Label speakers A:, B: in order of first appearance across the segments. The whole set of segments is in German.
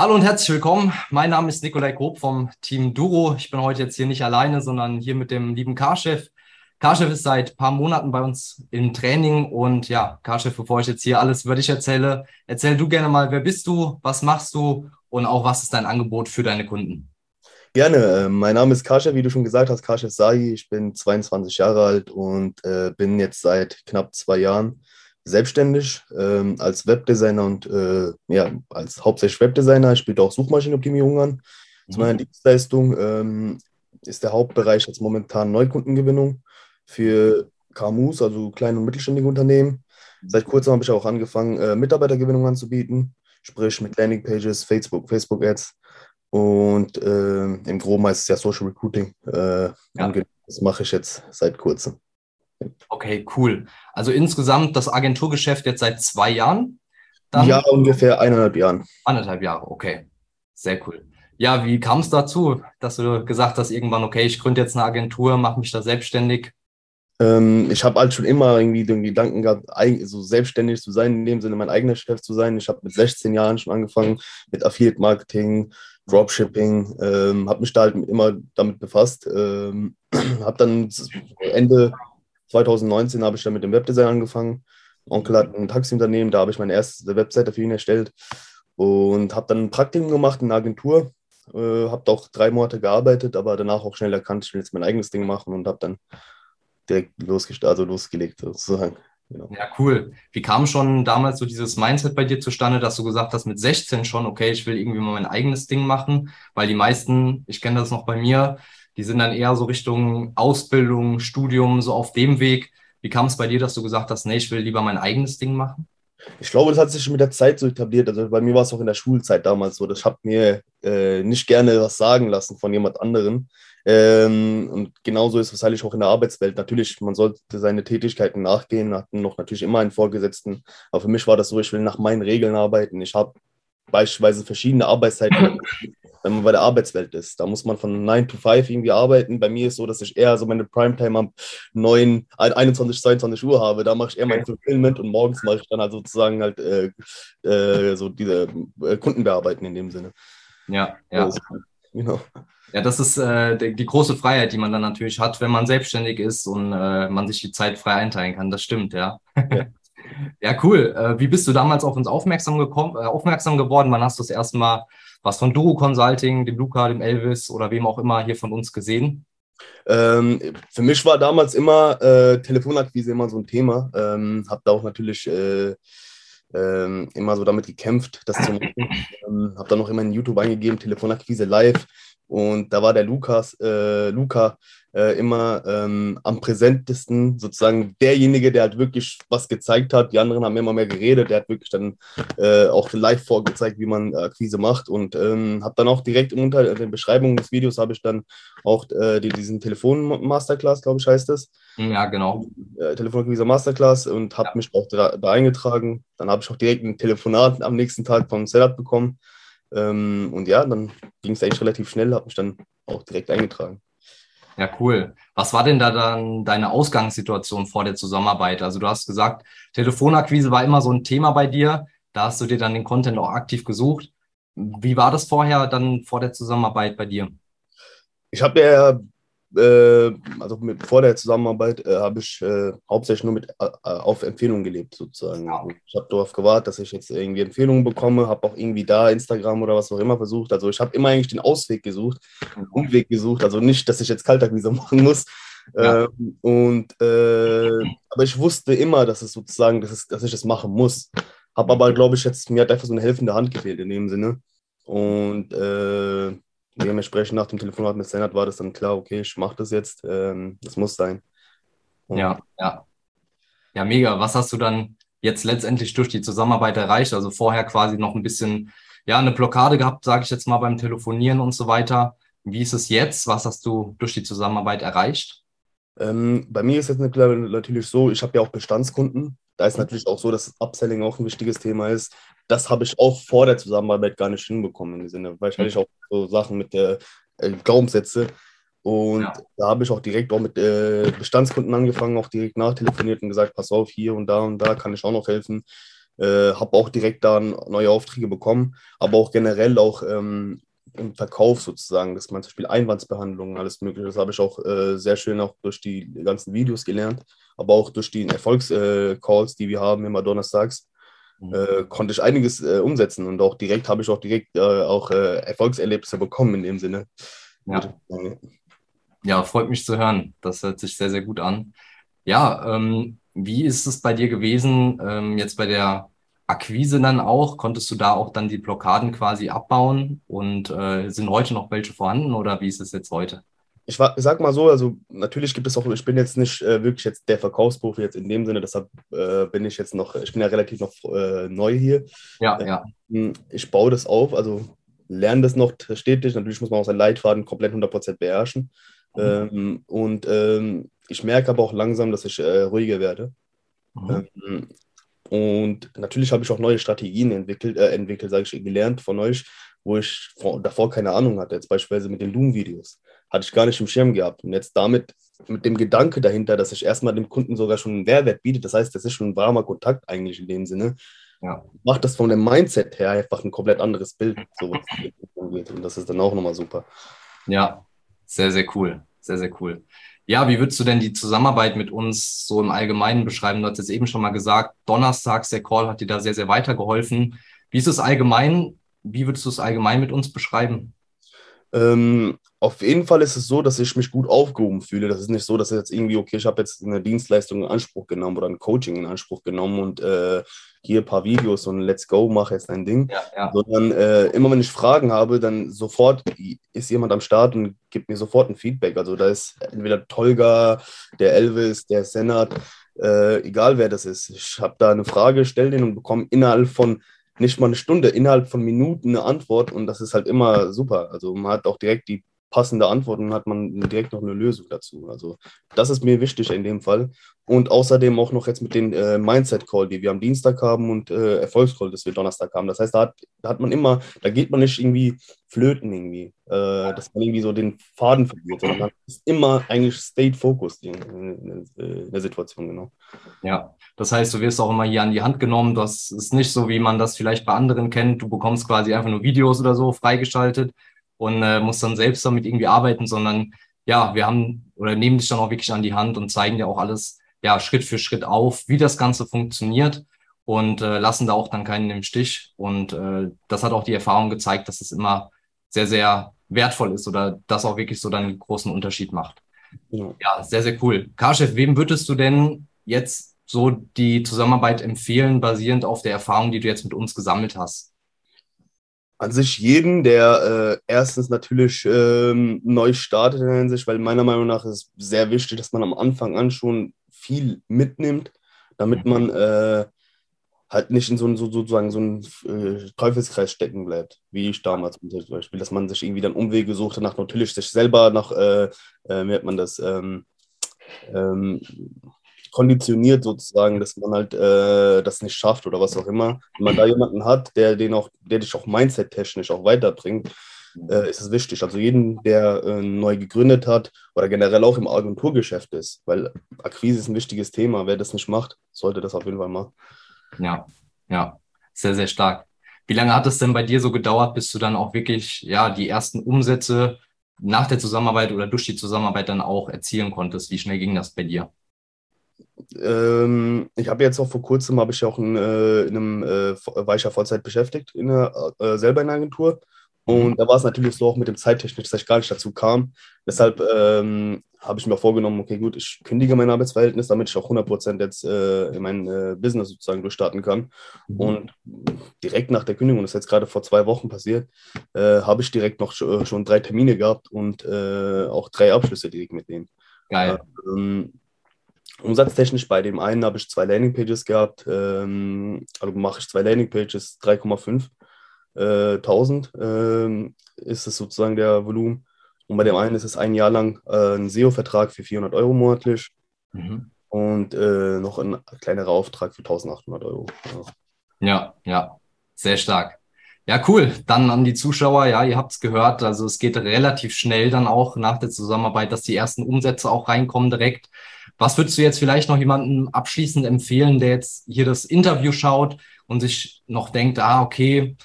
A: Hallo und herzlich willkommen. Mein Name ist Nikolai Grob vom Team Duro. Ich bin heute jetzt hier nicht alleine, sondern hier mit dem lieben Carchef. Carchef ist seit ein paar Monaten bei uns im Training und ja, Carchef, bevor ich jetzt hier alles über dich erzähle, erzähl du gerne mal, wer bist du, was machst du und auch was ist dein Angebot für deine Kunden?
B: Gerne. Äh, mein Name ist Carchef, wie du schon gesagt hast, Carchef Sahi. Ich bin 22 Jahre alt und äh, bin jetzt seit knapp zwei Jahren selbstständig ähm, als Webdesigner und äh, ja, als hauptsächlich Webdesigner. Ich biete auch Suchmaschinenoptimierung an. Mhm. Zu meiner Dienstleistung ähm, ist der Hauptbereich jetzt momentan Neukundengewinnung für KMUs, also kleine und mittelständige Unternehmen. Seit kurzem habe ich auch angefangen, äh, Mitarbeitergewinnung anzubieten, sprich mit Landingpages, Facebook, Facebook Ads und äh, im Groben heißt es ja Social Recruiting. Äh, ja. Das mache ich jetzt seit kurzem.
A: Okay, cool. Also insgesamt das Agenturgeschäft jetzt seit zwei Jahren?
B: Dann? Ja, ungefähr eineinhalb Jahren.
A: Eineinhalb Jahre, okay. Sehr cool. Ja, wie kam es dazu, dass du gesagt hast, irgendwann, okay, ich gründe jetzt eine Agentur, mache mich da selbstständig?
B: Ähm, ich habe halt schon immer irgendwie den Gedanken gehabt, so selbstständig zu sein, in dem Sinne mein eigener Chef zu sein. Ich habe mit 16 Jahren schon angefangen mit Affiliate Marketing, Dropshipping, ähm, habe mich da halt immer damit befasst. Ähm, habe dann Ende 2019 habe ich dann mit dem Webdesign angefangen. Onkel hat ein Taxiunternehmen, da habe ich meine erste Webseite für ihn erstellt und habe dann ein Praktikum gemacht in einer Agentur. Äh, habe auch drei Monate gearbeitet, aber danach auch schnell erkannt, ich will jetzt mein eigenes Ding machen und habe dann direkt losgestartet, also losgelegt sozusagen.
A: Genau. Ja, cool. Wie kam schon damals so dieses Mindset bei dir zustande, dass du gesagt hast, mit 16 schon, okay, ich will irgendwie mal mein eigenes Ding machen? Weil die meisten, ich kenne das noch bei mir, die sind dann eher so Richtung Ausbildung, Studium, so auf dem Weg. Wie kam es bei dir, dass du gesagt hast, nee, ich will lieber mein eigenes Ding machen?
B: Ich glaube, das hat sich mit der Zeit so etabliert. Also bei mir war es auch in der Schulzeit damals so. Ich habe mir äh, nicht gerne was sagen lassen von jemand anderem. Ähm, und genauso ist es wahrscheinlich auch in der Arbeitswelt. Natürlich, man sollte seine Tätigkeiten nachgehen, hatten noch natürlich immer einen Vorgesetzten. Aber für mich war das so, ich will nach meinen Regeln arbeiten. Ich habe beispielsweise verschiedene Arbeitszeiten wenn man bei der Arbeitswelt ist. Da muss man von 9 to 5 irgendwie arbeiten. Bei mir ist so, dass ich eher so meine Primetime am 9, 21, 22 Uhr habe. Da mache ich eher mein Fulfillment und morgens mache ich dann halt sozusagen halt äh, äh, so diese äh, Kunden bearbeiten in dem Sinne.
A: Ja, ja. Also, genau. Ja, das ist äh, die, die, große Freiheit, die man dann natürlich hat, wenn man selbstständig ist und äh, man sich die Zeit frei einteilen kann. Das stimmt, ja. Ja, ja cool. Äh, wie bist du damals auf uns aufmerksam, gekommen, äh, aufmerksam geworden? Wann hast du das erste Mal was von Duro Consulting, dem Luca, dem Elvis oder wem auch immer hier von uns gesehen?
B: Ähm, für mich war damals immer äh, Telefonakquise immer so ein Thema. Ähm, habe da auch natürlich äh, äh, immer so damit gekämpft, das zu machen. ähm, habe dann noch immer in YouTube eingegeben, Telefonakquise live. Und da war der Lukas, äh, Luca äh, immer ähm, am präsentesten, sozusagen derjenige, der halt wirklich was gezeigt hat. Die anderen haben immer mehr geredet. Der hat wirklich dann äh, auch live vorgezeigt, wie man Akquise macht. Und ähm, habe dann auch direkt unter den Beschreibungen des Videos habe ich dann auch äh, die, diesen Telefon-Masterclass, glaube ich, heißt es.
A: Ja, genau.
B: Äh, Telefonakquise Masterclass und habe ja. mich auch da, da eingetragen. Dann habe ich auch direkt ein Telefonat am nächsten Tag vom Setup bekommen. Ähm, und ja, dann ging es eigentlich relativ schnell, habe mich dann auch direkt eingetragen.
A: Ja, cool. Was war denn da dann deine Ausgangssituation vor der Zusammenarbeit? Also du hast gesagt, Telefonakquise war immer so ein Thema bei dir. Da hast du dir dann den Content auch aktiv gesucht. Wie war das vorher dann vor der Zusammenarbeit bei dir?
B: Ich habe ja äh, also mit, vor der Zusammenarbeit äh, habe ich äh, hauptsächlich nur mit, äh, auf Empfehlungen gelebt, sozusagen. Ja. Ich habe darauf gewartet, dass ich jetzt irgendwie Empfehlungen bekomme, habe auch irgendwie da Instagram oder was auch immer versucht. Also ich habe immer eigentlich den Ausweg gesucht, den mhm. Umweg gesucht. Also nicht, dass ich jetzt Kaltakquise machen muss. Ja. Ähm, und äh, aber ich wusste immer, dass es sozusagen, dass, es, dass ich das machen muss. Habe aber, glaube ich, jetzt mir hat einfach so eine helfende Hand gefehlt in dem Sinne. Und äh, dementsprechend nach dem Telefonat mit Senat war das dann klar, okay, ich mache das jetzt, ähm, das muss sein.
A: Und ja, ja. Ja, mega. Was hast du dann jetzt letztendlich durch die Zusammenarbeit erreicht? Also vorher quasi noch ein bisschen, ja, eine Blockade gehabt, sage ich jetzt mal beim Telefonieren und so weiter. Wie ist es jetzt? Was hast du durch die Zusammenarbeit erreicht?
B: Ähm, bei mir ist es natürlich so, ich habe ja auch Bestandskunden. Da ist natürlich auch so, dass Upselling auch ein wichtiges Thema ist das habe ich auch vor der Zusammenarbeit gar nicht hinbekommen im Sinne, weil ich hatte auch so Sachen mit der äh, Glaubenssätze. Und ja. da habe ich auch direkt auch mit äh, Bestandskunden angefangen, auch direkt nachtelefoniert und gesagt, pass auf, hier und da und da kann ich auch noch helfen. Äh, habe auch direkt da neue Aufträge bekommen, aber auch generell auch ähm, im Verkauf sozusagen, dass man zum Beispiel Einwandsbehandlungen, alles mögliche, das habe ich auch äh, sehr schön auch durch die ganzen Videos gelernt, aber auch durch die Erfolgscalls, äh, die wir haben immer donnerstags, mhm. Äh, konnte ich einiges äh, umsetzen und auch direkt habe ich auch direkt äh, auch äh, Erfolgserlebnisse bekommen in dem Sinne.
A: Ja. ja, freut mich zu hören. Das hört sich sehr, sehr gut an. Ja, ähm, wie ist es bei dir gewesen, ähm, jetzt bei der Akquise dann auch? Konntest du da auch dann die Blockaden quasi abbauen und äh, sind heute noch welche vorhanden oder wie ist es jetzt heute?
B: Ich, war, sag mal so, also natürlich gibt es auch, ich bin jetzt nicht äh, wirklich jetzt der Verkaufsprofi jetzt in dem Sinne, deshalb äh, bin ich jetzt noch, ich bin ja relativ noch äh, neu hier.
A: Ja, ja.
B: Ähm, ich baue das auf, also lerne das noch stetig. Natürlich muss man auch seinen Leitfaden komplett 100% beherrschen. Mhm. Ähm, und ähm, ich merke aber auch langsam, dass ich äh, ruhiger werde. Mhm. Ähm, und natürlich habe ich auch neue Strategien entwickelt, äh, entwickelt sage ich, gelernt von euch, wo ich vor, davor keine Ahnung hatte. Jetzt beispielsweise mit den Doom-Videos. Hatte ich gar nicht im Schirm gehabt. Und jetzt damit, mit dem Gedanke dahinter, dass ich erstmal dem Kunden sogar schon einen Mehrwert biete, das heißt, das ist schon ein warmer Kontakt eigentlich in dem Sinne, ja. macht das von dem Mindset her einfach ein komplett anderes Bild, so was. Und das ist dann auch nochmal super.
A: Ja, sehr, sehr cool. Sehr, sehr cool. Ja, wie würdest du denn die Zusammenarbeit mit uns so im Allgemeinen beschreiben? Du hast es eben schon mal gesagt, donnerstags, der Call hat dir da sehr, sehr weitergeholfen. Wie ist es allgemein? Wie würdest du es allgemein mit uns beschreiben?
B: Ähm, auf jeden Fall ist es so, dass ich mich gut aufgehoben fühle. Das ist nicht so, dass jetzt irgendwie, okay, ich habe jetzt eine Dienstleistung in Anspruch genommen oder ein Coaching in Anspruch genommen und äh, hier ein paar Videos und let's go, mach jetzt ein Ding. Ja, ja. Sondern äh, immer wenn ich Fragen habe, dann sofort ist jemand am Start und gibt mir sofort ein Feedback. Also da ist entweder Tolga, der Elvis, der Senat, äh, egal wer das ist. Ich habe da eine Frage, stelle den und bekomme innerhalb von nicht mal eine Stunde, innerhalb von Minuten eine Antwort und das ist halt immer super. Also man hat auch direkt die passende Antwort und hat man direkt noch eine Lösung dazu. Also das ist mir wichtig in dem Fall. Und außerdem auch noch jetzt mit den äh, Mindset-Call, die wir am Dienstag haben und äh, Erfolgscall, das wir Donnerstag haben. Das heißt, da hat, da hat man immer, da geht man nicht irgendwie flöten irgendwie, äh, dass man irgendwie so den Faden verliert, sondern man ist immer eigentlich state-focused in, in, in, der Situation, genau.
A: Ja, das heißt, du wirst auch immer hier an die Hand genommen. Das ist nicht so, wie man das vielleicht bei anderen kennt. Du bekommst quasi einfach nur Videos oder so freigeschaltet und äh, musst dann selbst damit irgendwie arbeiten, sondern ja, wir haben oder nehmen dich dann auch wirklich an die Hand und zeigen dir auch alles ja Schritt für Schritt auf, wie das Ganze funktioniert und äh, lassen da auch dann keinen im Stich. Und äh, das hat auch die Erfahrung gezeigt, dass es immer sehr, sehr wertvoll ist oder das auch wirklich so dann einen großen Unterschied macht. Ja, ja sehr, sehr cool. Karchef, wem würdest du denn jetzt so die Zusammenarbeit empfehlen, basierend auf der Erfahrung, die du jetzt mit uns gesammelt hast?
B: An sich jeden, der äh, erstens natürlich ähm, neu startet in der Hinsicht, weil meiner Meinung nach ist es sehr wichtig, dass man am Anfang an schon viel mitnimmt, damit mhm. man äh, halt nicht in so, so sozusagen so einen äh, Teufelskreis stecken bleibt, wie ich damals zum Beispiel, dass man sich irgendwie dann Umwege suchte, nach natürlich sich selber nach, äh, äh, wie hat man das, ähm, ähm, konditioniert sozusagen, dass man halt äh, das nicht schafft oder was auch immer. Wenn man da jemanden hat, der den auch, der dich auch mindset-technisch auch weiterbringt, äh, ist es wichtig. Also jeden, der äh, neu gegründet hat oder generell auch im Agenturgeschäft ist, weil Akquise ist ein wichtiges Thema. Wer das nicht macht, sollte das auf jeden Fall machen.
A: Ja, ja, sehr, sehr stark. Wie lange hat es denn bei dir so gedauert, bis du dann auch wirklich ja die ersten Umsätze nach der Zusammenarbeit oder durch die Zusammenarbeit dann auch erzielen konntest? Wie schnell ging das bei dir?
B: Ähm, ich habe jetzt auch vor kurzem, habe ich auch in, äh, in einem, äh, war ich ja Vollzeit beschäftigt, in der, äh, selber in einer Agentur. Mhm. Und da war es natürlich so auch mit dem Zeittechnisch, dass ich gar nicht dazu kam. Deshalb ähm, habe ich mir vorgenommen, okay, gut, ich kündige mein Arbeitsverhältnis, damit ich auch 100% jetzt äh, in mein äh, Business sozusagen durchstarten kann. Mhm. Und direkt nach der Kündigung, das ist jetzt gerade vor zwei Wochen passiert, äh, habe ich direkt noch schon drei Termine gehabt und auch drei Abschlüsse direkt mit denen.
A: Geil.
B: Ähm, Umsatztechnisch bei dem einen habe ich zwei Landingpages gehabt, ähm, also mache ich zwei Landingpages, 3,5 äh, 1000 äh, ist es sozusagen der Volumen. Und bei dem einen ist es ein Jahr lang äh, ein SEO-Vertrag für 400 Euro monatlich mhm. und äh, noch ein kleinerer Auftrag für 1800 Euro.
A: Ja. ja, ja, sehr stark. Ja, cool. Dann an die Zuschauer, ja, ihr habt es gehört. Also es geht relativ schnell dann auch nach der Zusammenarbeit, dass die ersten Umsätze auch reinkommen direkt. Was würdest du jetzt vielleicht noch jemandem abschließend empfehlen, der jetzt hier das Interview schaut und sich noch denkt, ah, okay,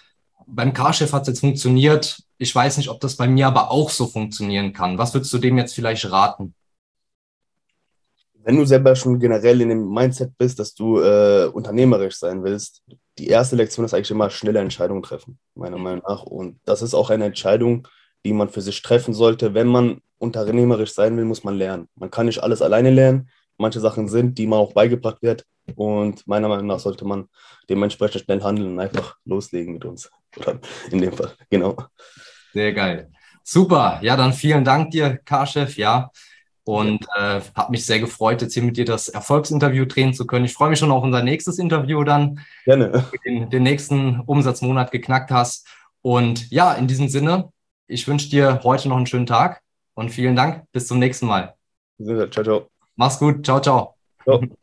A: beim Carchef hat es jetzt funktioniert. Ich weiß nicht, ob das bei mir aber auch so funktionieren kann. Was würdest du dem jetzt vielleicht raten?
B: Wenn du selber schon generell in dem Mindset bist, dass du äh, unternehmerisch sein willst, die erste Lektion ist eigentlich immer schnelle Entscheidungen treffen, meiner Meinung nach. Und das ist auch eine Entscheidung, die man für sich treffen sollte. Wenn man unternehmerisch sein will, muss man lernen. Man kann nicht alles alleine lernen. Manche Sachen sind, die man auch beigebracht wird. Und meiner Meinung nach sollte man dementsprechend schnell handeln und einfach loslegen mit uns. Oder in dem Fall, genau.
A: Sehr geil. Super. Ja, dann vielen Dank dir, Karchef. Ja. Und äh, habe mich sehr gefreut, jetzt hier mit dir das Erfolgsinterview drehen zu können. Ich freue mich schon auf unser nächstes Interview dann. Gerne. Den, den nächsten Umsatzmonat geknackt hast. Und ja, in diesem Sinne, ich wünsche dir heute noch einen schönen Tag und vielen Dank. Bis zum nächsten Mal.
B: Ciao, ciao.
A: Mach's gut. Ciao, ciao. ciao.